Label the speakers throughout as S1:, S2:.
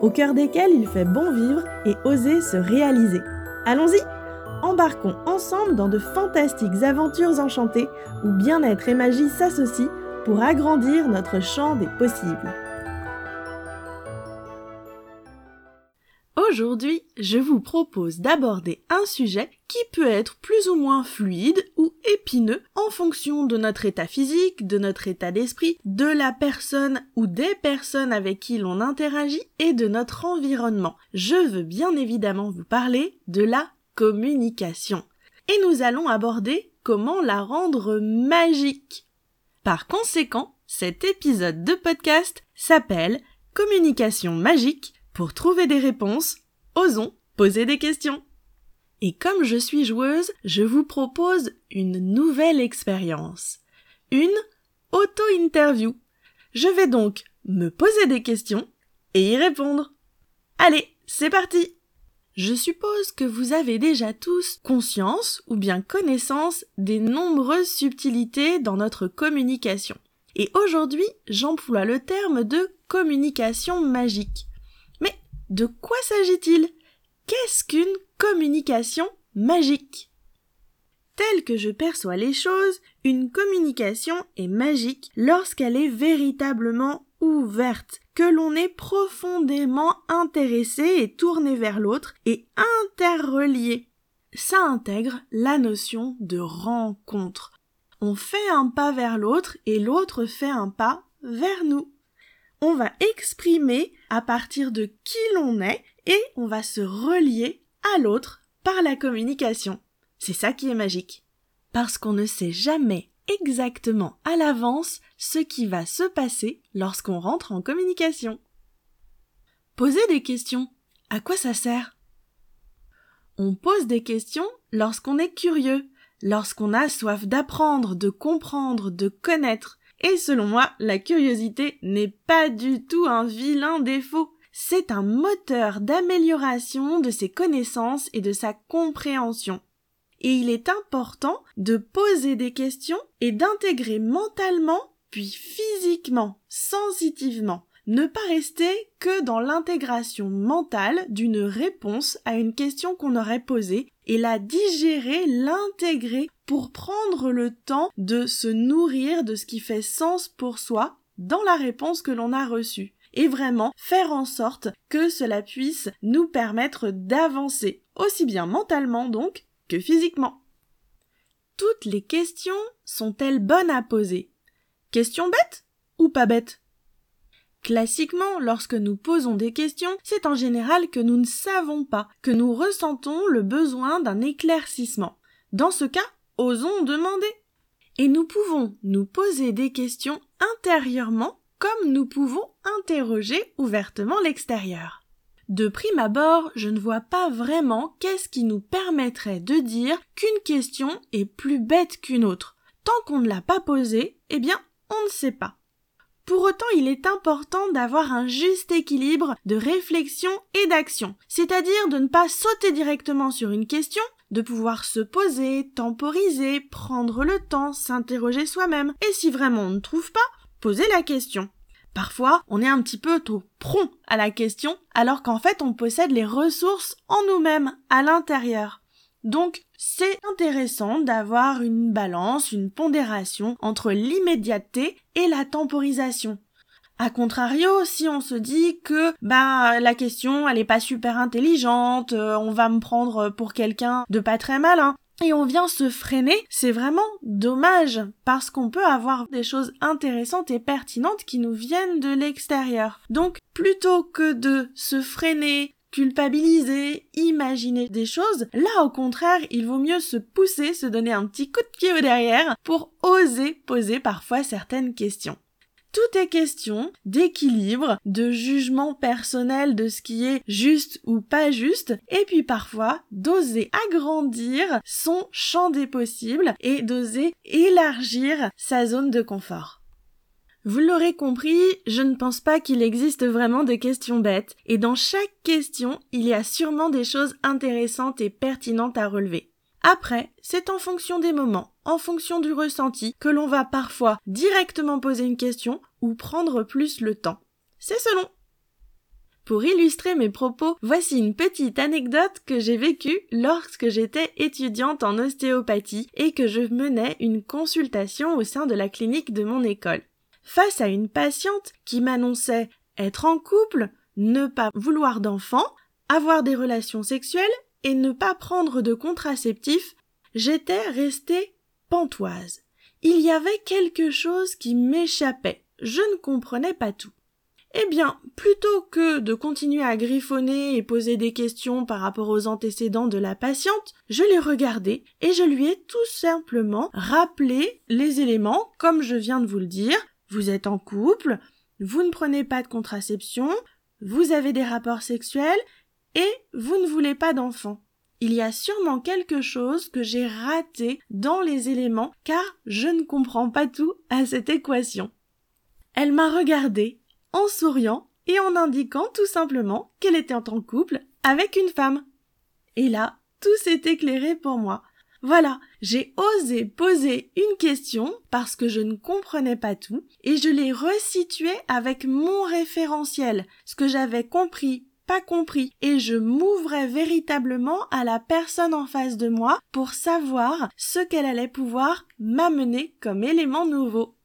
S1: au cœur desquels il fait bon vivre et oser se réaliser. Allons-y Embarquons ensemble dans de fantastiques aventures enchantées où bien-être et magie s'associent pour agrandir notre champ des possibles. Aujourd'hui, je vous propose d'aborder un sujet qui peut être plus ou moins fluide ou épineux en fonction de notre état physique, de notre état d'esprit, de la personne ou des personnes avec qui l'on interagit et de notre environnement. Je veux bien évidemment vous parler de la communication. Et nous allons aborder comment la rendre magique. Par conséquent, cet épisode de podcast s'appelle Communication magique pour trouver des réponses osons poser des questions. Et comme je suis joueuse, je vous propose une nouvelle expérience. Une auto-interview. Je vais donc me poser des questions et y répondre. Allez, c'est parti Je suppose que vous avez déjà tous conscience ou bien connaissance des nombreuses subtilités dans notre communication. Et aujourd'hui, j'emploie le terme de communication magique. De quoi s'agit-il? Qu'est-ce qu'une communication magique? Telle que je perçois les choses, une communication est magique lorsqu'elle est véritablement ouverte, que l'on est profondément intéressé et tourné vers l'autre et interrelié. Ça intègre la notion de rencontre. On fait un pas vers l'autre et l'autre fait un pas vers nous on va exprimer à partir de qui l'on est et on va se relier à l'autre par la communication. C'est ça qui est magique. Parce qu'on ne sait jamais exactement à l'avance ce qui va se passer lorsqu'on rentre en communication. Poser des questions. À quoi ça sert? On pose des questions lorsqu'on est curieux, lorsqu'on a soif d'apprendre, de comprendre, de connaître, et selon moi, la curiosité n'est pas du tout un vilain défaut. C'est un moteur d'amélioration de ses connaissances et de sa compréhension. Et il est important de poser des questions et d'intégrer mentalement puis physiquement, sensitivement, ne pas rester que dans l'intégration mentale d'une réponse à une question qu'on aurait posée et la digérer, l'intégrer pour prendre le temps de se nourrir de ce qui fait sens pour soi dans la réponse que l'on a reçue. Et vraiment faire en sorte que cela puisse nous permettre d'avancer, aussi bien mentalement donc que physiquement. Toutes les questions sont-elles bonnes à poser? Questions bêtes ou pas bêtes Classiquement, lorsque nous posons des questions, c'est en général que nous ne savons pas, que nous ressentons le besoin d'un éclaircissement. Dans ce cas, osons demander. Et nous pouvons nous poser des questions intérieurement comme nous pouvons interroger ouvertement l'extérieur. De prime abord, je ne vois pas vraiment qu'est-ce qui nous permettrait de dire qu'une question est plus bête qu'une autre. Tant qu'on ne l'a pas posée, eh bien, on ne sait pas. Pour autant, il est important d'avoir un juste équilibre de réflexion et d'action, c'est-à-dire de ne pas sauter directement sur une question, de pouvoir se poser, temporiser, prendre le temps, s'interroger soi-même, et si vraiment on ne trouve pas, poser la question. Parfois, on est un petit peu trop prompt à la question, alors qu'en fait on possède les ressources en nous-mêmes, à l'intérieur. Donc, c'est intéressant d'avoir une balance, une pondération entre l'immédiateté et la temporisation. A contrario, si on se dit que bah la question elle est pas super intelligente, euh, on va me prendre pour quelqu'un de pas très malin et on vient se freiner, c'est vraiment dommage parce qu'on peut avoir des choses intéressantes et pertinentes qui nous viennent de l'extérieur. Donc plutôt que de se freiner, culpabiliser, imaginer des choses. Là, au contraire, il vaut mieux se pousser, se donner un petit coup de pied au derrière pour oser poser parfois certaines questions. tout est question d'équilibre, de jugement personnel de ce qui est juste ou pas juste, et puis parfois d'oser agrandir son champ des possibles et d'oser élargir sa zone de confort. Vous l'aurez compris, je ne pense pas qu'il existe vraiment de questions bêtes, et dans chaque question, il y a sûrement des choses intéressantes et pertinentes à relever. Après, c'est en fonction des moments, en fonction du ressenti, que l'on va parfois directement poser une question ou prendre plus le temps. C'est selon. Pour illustrer mes propos, voici une petite anecdote que j'ai vécue lorsque j'étais étudiante en ostéopathie et que je menais une consultation au sein de la clinique de mon école face à une patiente qui m'annonçait être en couple, ne pas vouloir d'enfants, avoir des relations sexuelles et ne pas prendre de contraceptifs, j'étais restée pantoise. Il y avait quelque chose qui m'échappait. Je ne comprenais pas tout. Eh bien, plutôt que de continuer à griffonner et poser des questions par rapport aux antécédents de la patiente, je l'ai regardée et je lui ai tout simplement rappelé les éléments, comme je viens de vous le dire, vous êtes en couple, vous ne prenez pas de contraception, vous avez des rapports sexuels et vous ne voulez pas d'enfants. Il y a sûrement quelque chose que j'ai raté dans les éléments car je ne comprends pas tout à cette équation. Elle m'a regardé en souriant et en indiquant tout simplement qu'elle était en couple avec une femme. Et là, tout s'est éclairé pour moi. Voilà, j'ai osé poser une question parce que je ne comprenais pas tout et je l'ai resitué avec mon référentiel, ce que j'avais compris, pas compris, et je m'ouvrais véritablement à la personne en face de moi pour savoir ce qu'elle allait pouvoir m'amener comme élément nouveau.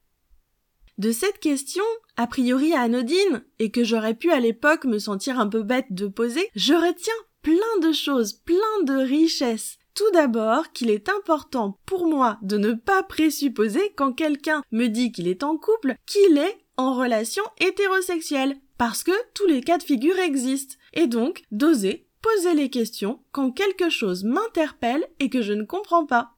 S1: De cette question, a priori anodine, et que j'aurais pu à l'époque me sentir un peu bête de poser, je retiens plein de choses, plein de richesses. Tout d'abord qu'il est important pour moi de ne pas présupposer quand quelqu'un me dit qu'il est en couple qu'il est en relation hétérosexuelle, parce que tous les cas de figure existent, et donc d'oser poser les questions quand quelque chose m'interpelle et que je ne comprends pas.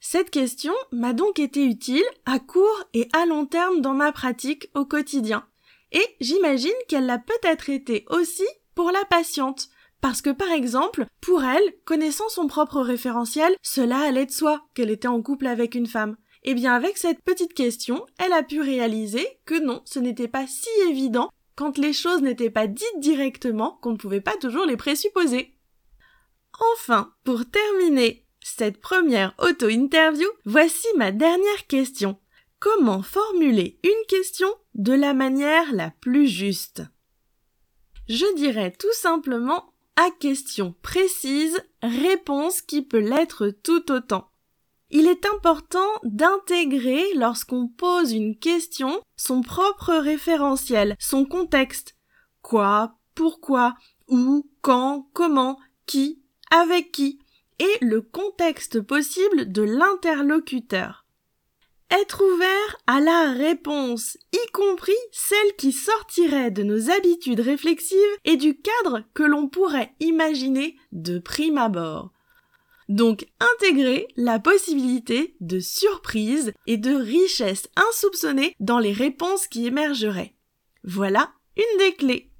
S1: Cette question m'a donc été utile à court et à long terme dans ma pratique au quotidien. Et j'imagine qu'elle l'a peut-être été aussi pour la patiente, parce que par exemple, pour elle, connaissant son propre référentiel, cela allait de soi qu'elle était en couple avec une femme. Eh bien avec cette petite question, elle a pu réaliser que non, ce n'était pas si évident quand les choses n'étaient pas dites directement qu'on ne pouvait pas toujours les présupposer. Enfin, pour terminer cette première auto-interview, voici ma dernière question. Comment formuler une question de la manière la plus juste? Je dirais tout simplement à question précise, réponse qui peut l'être tout autant. Il est important d'intégrer, lorsqu'on pose une question, son propre référentiel, son contexte. Quoi, pourquoi, où, quand, comment, qui, avec qui, et le contexte possible de l'interlocuteur. Être ouvert à la réponse, y compris celle qui sortirait de nos habitudes réflexives et du cadre que l'on pourrait imaginer de prime abord. Donc intégrer la possibilité de surprise et de richesse insoupçonnée dans les réponses qui émergeraient. Voilà une des clés.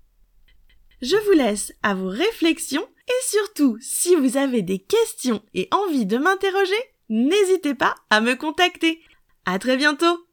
S1: Je vous laisse à vos réflexions et surtout, si vous avez des questions et envie de m'interroger, n'hésitez pas à me contacter. À très bientôt